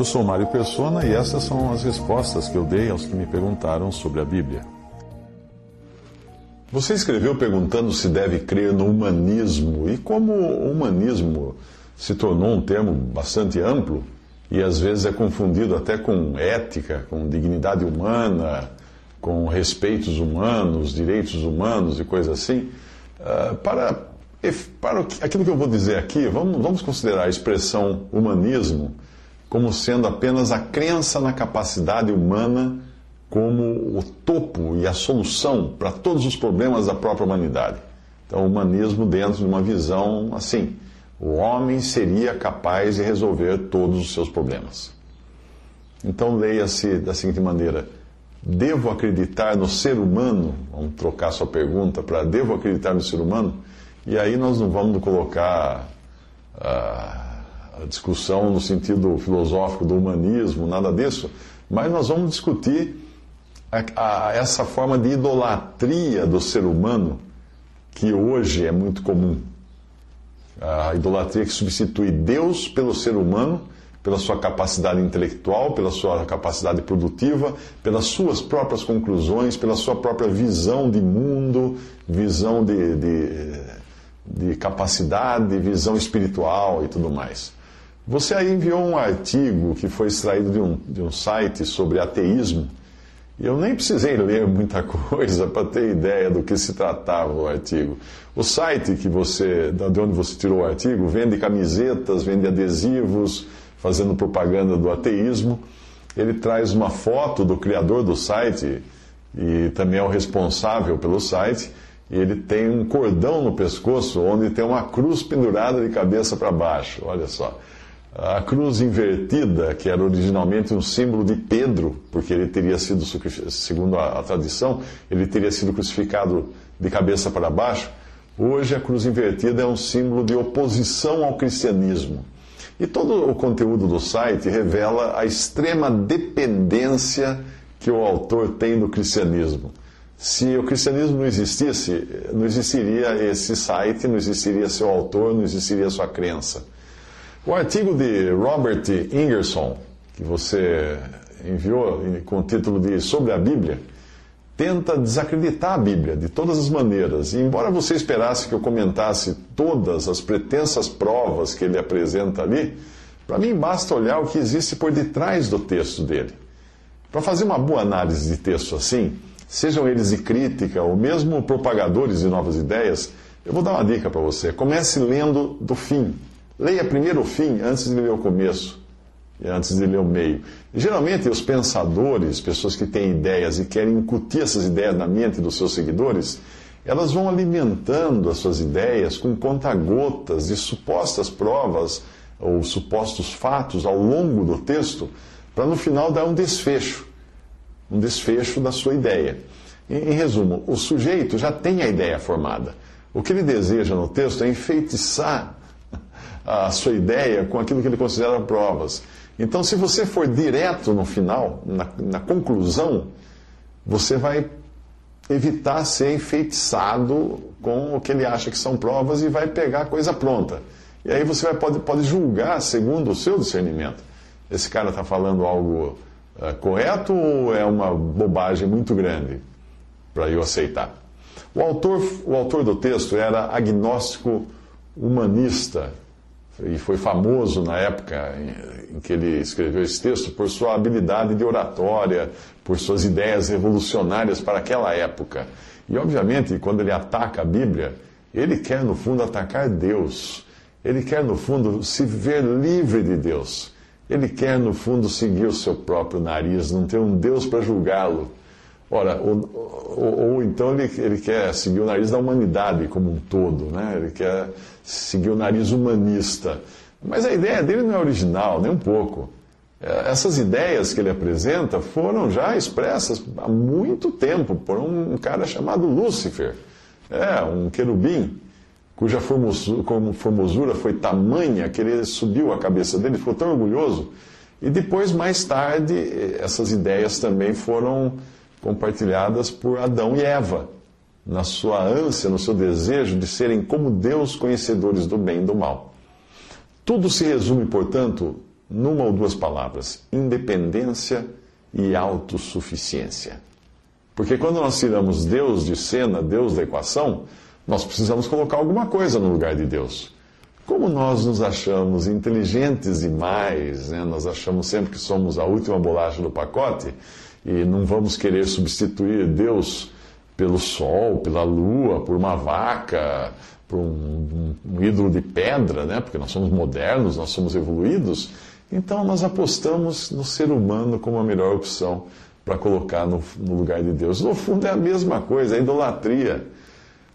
Eu sou Mário Persona e essas são as respostas que eu dei aos que me perguntaram sobre a Bíblia. Você escreveu perguntando se deve crer no humanismo e como o humanismo se tornou um termo bastante amplo e às vezes é confundido até com ética, com dignidade humana, com respeitos humanos, direitos humanos e coisas assim. Uh, para, para aquilo que eu vou dizer aqui, vamos, vamos considerar a expressão humanismo como sendo apenas a crença na capacidade humana como o topo e a solução para todos os problemas da própria humanidade. Então, o humanismo dentro de uma visão assim: o homem seria capaz de resolver todos os seus problemas. Então, leia-se da seguinte maneira: devo acreditar no ser humano? Vamos trocar sua pergunta para devo acreditar no ser humano? E aí nós não vamos colocar. Uh, discussão no sentido filosófico do humanismo, nada disso, mas nós vamos discutir a, a, essa forma de idolatria do ser humano que hoje é muito comum. A idolatria que substitui Deus pelo ser humano, pela sua capacidade intelectual, pela sua capacidade produtiva, pelas suas próprias conclusões, pela sua própria visão de mundo, visão de, de, de capacidade, visão espiritual e tudo mais. Você aí enviou um artigo que foi extraído de um, de um site sobre ateísmo. E eu nem precisei ler muita coisa para ter ideia do que se tratava o artigo. O site que você, de onde você tirou o artigo, vende camisetas, vende adesivos, fazendo propaganda do ateísmo. Ele traz uma foto do criador do site e também é o responsável pelo site. E ele tem um cordão no pescoço onde tem uma cruz pendurada de cabeça para baixo. Olha só. A cruz invertida, que era originalmente um símbolo de Pedro, porque ele teria sido, segundo a, tradição, ele teria sido crucificado de cabeça para baixo. Hoje a cruz invertida é um símbolo de oposição ao cristianismo. E todo o conteúdo do site revela a extrema dependência que o autor tem do cristianismo. Se o cristianismo não existisse, não existiria esse site, não existiria seu autor, não existiria sua crença. O artigo de Robert Ingerson, que você enviou com o título de Sobre a Bíblia, tenta desacreditar a Bíblia de todas as maneiras. E embora você esperasse que eu comentasse todas as pretensas provas que ele apresenta ali, para mim basta olhar o que existe por detrás do texto dele. Para fazer uma boa análise de texto assim, sejam eles de crítica ou mesmo propagadores de novas ideias, eu vou dar uma dica para você. Comece lendo do fim. Leia primeiro o fim antes de ler o começo, e antes de ler o meio. Geralmente, os pensadores, pessoas que têm ideias e querem incutir essas ideias na mente dos seus seguidores, elas vão alimentando as suas ideias com conta-gotas de supostas provas ou supostos fatos ao longo do texto, para no final dar um desfecho, um desfecho da sua ideia. Em resumo, o sujeito já tem a ideia formada. O que ele deseja no texto é enfeitiçar a sua ideia com aquilo que ele considera provas. Então, se você for direto no final, na, na conclusão, você vai evitar ser enfeitiçado com o que ele acha que são provas e vai pegar a coisa pronta. E aí você vai, pode, pode julgar segundo o seu discernimento. Esse cara está falando algo uh, correto ou é uma bobagem muito grande para eu aceitar? O autor, o autor do texto era agnóstico humanista e foi famoso na época em que ele escreveu esse texto por sua habilidade de oratória, por suas ideias revolucionárias para aquela época. E, obviamente, quando ele ataca a Bíblia, ele quer, no fundo, atacar Deus. Ele quer, no fundo, se ver livre de Deus. Ele quer, no fundo, seguir o seu próprio nariz, não ter um Deus para julgá-lo. Ora, ou, ou, ou, então ele, ele quer seguir o nariz da humanidade como um todo, né? ele quer seguir o nariz humanista. Mas a ideia dele não é original, nem um pouco. É, essas ideias que ele apresenta foram já expressas há muito tempo por um cara chamado Lúcifer, é, um querubim, cuja formosura foi tamanha que ele subiu a cabeça dele, ficou tão orgulhoso. E depois, mais tarde, essas ideias também foram compartilhadas por Adão e Eva, na sua ânsia, no seu desejo de serem como Deus, conhecedores do bem e do mal. Tudo se resume, portanto, numa ou duas palavras: independência e autossuficiência. Porque quando nós tiramos Deus de cena, Deus da equação, nós precisamos colocar alguma coisa no lugar de Deus. Como nós nos achamos inteligentes demais, né? nós achamos sempre que somos a última bolacha do pacote e não vamos querer substituir Deus pelo sol, pela lua, por uma vaca, por um, um, um ídolo de pedra, né? porque nós somos modernos, nós somos evoluídos. Então nós apostamos no ser humano como a melhor opção para colocar no, no, lugar de Deus. No fundo é a mesma coisa, é idolatria.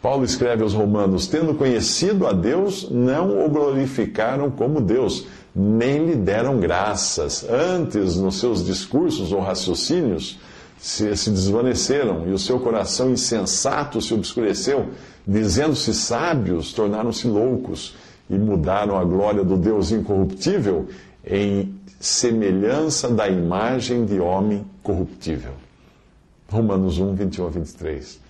Paulo escreve aos Romanos: tendo conhecido a Deus, não o glorificaram como Deus, nem lhe deram graças. Antes, nos seus discursos ou raciocínios, se, se desvaneceram e o seu coração insensato se obscureceu, dizendo-se sábios, tornaram-se loucos e mudaram a glória do Deus incorruptível em semelhança da imagem de homem corruptível. Romanos 1, 21 a 23.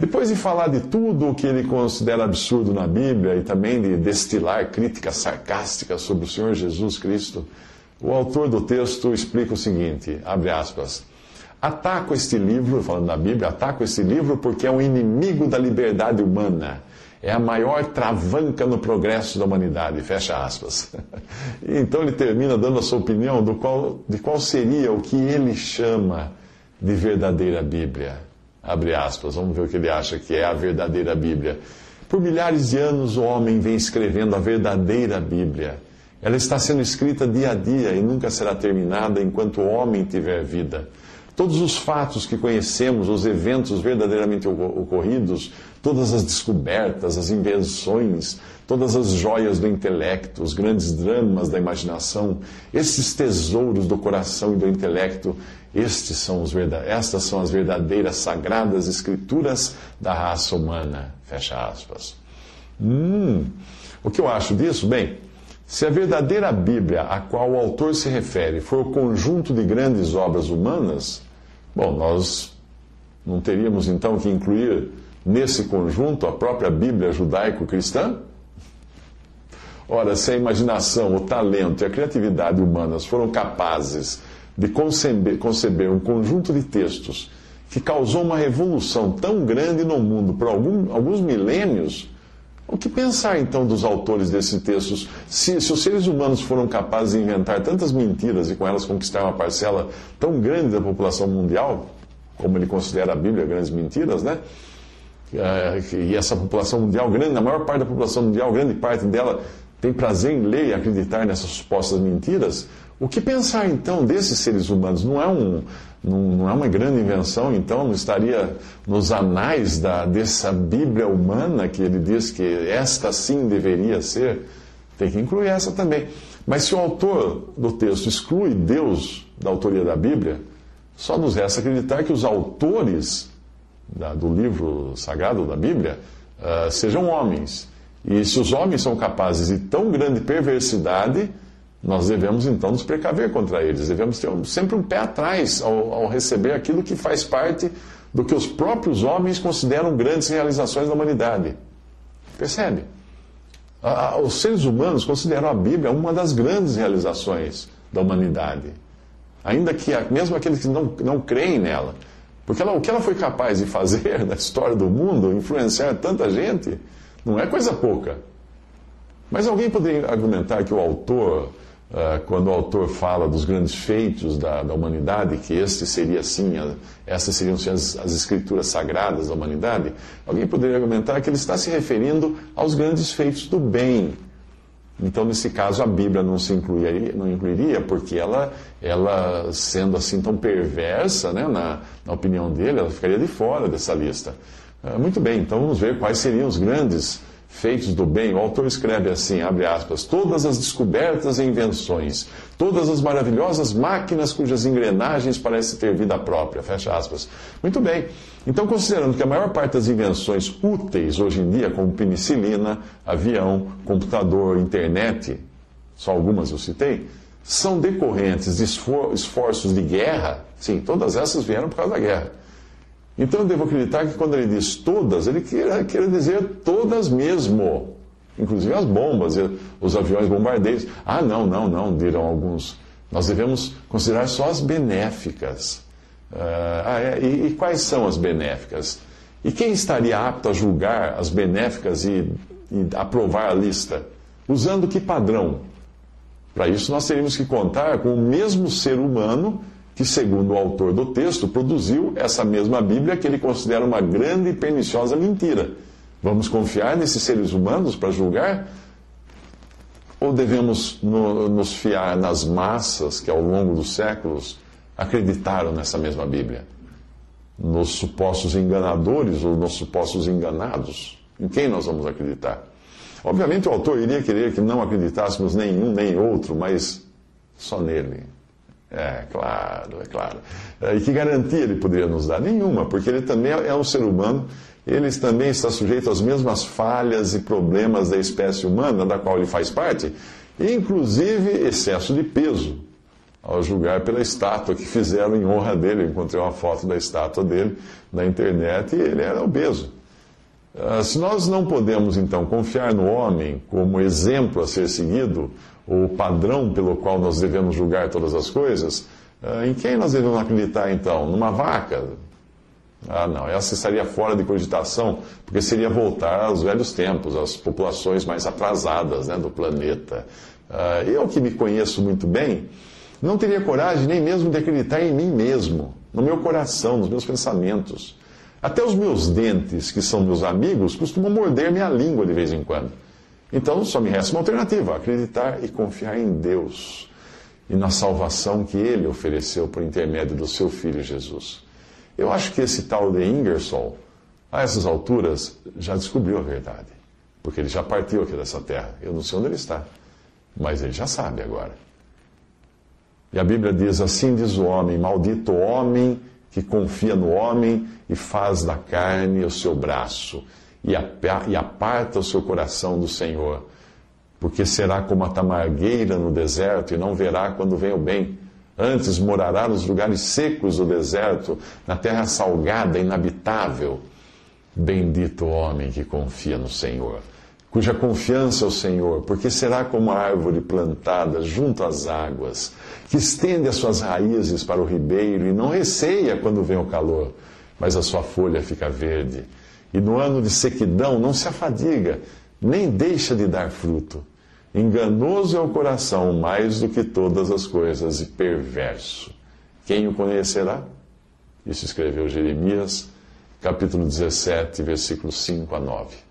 Depois de falar de tudo o que ele considera absurdo na Bíblia e também de destilar críticas sarcásticas sobre o Senhor Jesus Cristo, o autor do texto explica o seguinte, abre aspas, ataco este livro, falando da Bíblia, ataco este livro porque é um inimigo da liberdade humana é a maior travanca no progresso da humanidade, fecha aspas. então ele termina dando a sua opinião do qual, de qual seria o que ele chama de verdadeira Bíblia. Abre aspas, vamos ver o que ele acha que é a verdadeira Bíblia. Por milhares de anos o homem vem escrevendo a verdadeira Bíblia. Ela está sendo escrita dia a dia e nunca será terminada enquanto o homem tiver vida. Todos os fatos que conhecemos, os eventos verdadeiramente ocorridos, todas as descobertas, as invenções, todas as joias do intelecto, os grandes dramas da imaginação, esses tesouros do coração e do intelecto, estes são os estas são as verdadeiras sagradas escrituras da raça humana. Fecha aspas. Hum, o que eu acho disso? Bem, se a verdadeira Bíblia a qual o autor se refere for o conjunto de grandes obras humanas, Bom, nós não teríamos então que incluir nesse conjunto a própria Bíblia judaico-cristã? Ora, se a imaginação, o talento e a criatividade humanas foram capazes de conceber, conceber um conjunto de textos que causou uma revolução tão grande no mundo por algum, alguns milênios, o que pensar então dos autores desses textos? Se, se, os seres humanos foram capazes de inventar tantas mentiras e com elas conquistar uma parcela tão grande da população mundial, como ele considera a Bíblia grandes mentiras, né? É, e essa população mundial grande, a maior parte da população mundial, grande parte dela tem prazer em ler e acreditar nessas supostas mentiras. O que pensar então desses seres humanos? Não é, um, não, não é uma grande invenção, então? Não estaria nos anais da, dessa Bíblia humana que ele diz que esta sim deveria ser? Tem que incluir essa também. Mas se o autor do texto exclui Deus da autoria da Bíblia, só nos resta acreditar que os autores da, do livro sagrado da Bíblia uh, sejam homens. E se os homens são capazes de tão grande perversidade nós devemos então nos precaver contra eles, devemos ter sempre um pé atrás ao, ao receber aquilo que faz parte do que os próprios homens consideram grandes realizações da humanidade. Percebe? Os seres humanos consideram a Bíblia uma das grandes realizações da humanidade. Ainda que, mesmo aqueles que não, não creem nela. Porque ela, o que ela foi capaz de fazer na história do mundo, influenciar tanta gente, não é coisa pouca. Mas alguém poderia argumentar que o autor quando o autor fala dos grandes feitos da, da humanidade, que este seria assim, essas seriam assim, as, as, escrituras sagradas da humanidade, alguém poderia argumentar que ele está se referindo aos grandes feitos do bem. Então, nesse caso, a Bíblia não se incluiria, não incluiria porque ela, ela, sendo assim tão perversa, né, na, na opinião dele, ela ficaria de fora dessa lista. Ah, muito bem, então vamos ver quais seriam os grandes feitos do bem. O autor escreve assim, abre aspas, todas as descobertas e invenções, todas as maravilhosas máquinas cujas engrenagens parecem ter vida própria, fecha aspas. Muito bem. Então, considerando que a maior parte das invenções úteis hoje em dia, como penicilina, avião, computador, internet, só algumas eu citei, são decorrentes de esforços de guerra, sim, todas essas vieram por causa da guerra então eu devo acreditar que quando ele diz todas, ele quer, quer dizer todas mesmo. Inclusive as bombas, os aviões bombardeiros. Ah, não, não, não, dirão alguns. Nós devemos considerar só as benéficas. Ah, é, e, e, quais são as benéficas? E quem estaria apto a julgar as benéficas e, e aprovar a lista? Usando que padrão? Para isso, nós teríamos que contar com o mesmo ser humano que, segundo o autor do texto, produziu essa mesma Bíblia que ele considera uma grande e perniciosa mentira. Vamos confiar nesses seres humanos para julgar? Ou devemos no, nos fiar nas massas que, ao longo dos séculos, acreditaram nessa mesma Bíblia? Nos supostos enganadores ou nos supostos enganados? Em quem nós vamos acreditar? Obviamente, o autor iria querer que não acreditássemos nenhum nem outro, mas só nele. É, claro, é claro. É, e que garantia ele poderia nos dar? Nenhuma, porque ele também é um ser humano, ele também está sujeito às mesmas falhas e problemas da espécie humana, da qual ele faz parte, inclusive excesso de peso, ao julgar pela estátua que fizeram em honra dele. Eu encontrei uma foto da estátua dele na internet e ele era obeso. Ah, se nós não podemos, então, confiar no homem como exemplo a ser seguido, o padrão pelo qual nós devemos julgar todas as coisas, ah, em quem nós devemos acreditar então? Numa vaca? Ah, não, essa estaria fora de cogitação, porque seria voltar aos velhos tempos, às populações mais atrasadas né, do planeta. Ah, eu, que me conheço muito bem, não teria coragem nem mesmo de acreditar em mim mesmo, no meu coração, nos meus pensamentos. Até os meus dentes, que são meus amigos, costumam morder minha língua de vez em quando. Então só me resta uma alternativa: acreditar e confiar em Deus e na salvação que Ele ofereceu por intermédio do seu Filho Jesus. Eu acho que esse tal de Ingersoll, a essas alturas, já descobriu a verdade, porque ele já partiu aqui dessa terra. Eu não sei onde ele está, mas ele já sabe agora. E a Bíblia diz: Assim diz o homem, maldito o homem que confia no homem e faz da carne o seu braço e aparta o seu coração do Senhor, porque será como a tamargueira no deserto e não verá quando vem o bem. Antes morará nos lugares secos do deserto, na terra salgada, inabitável. Bendito o homem que confia no Senhor, cuja confiança é o Senhor, porque será como a árvore plantada junto às águas, que estende as suas raízes para o ribeiro e não receia quando vem o calor, mas a sua folha fica verde e no ano de sequidão não se afadiga, nem deixa de dar fruto. Enganoso é o coração mais do que todas as coisas e perverso. Quem o conhecerá? Isso escreveu Jeremias, capítulo 17, versículos 5 a 9.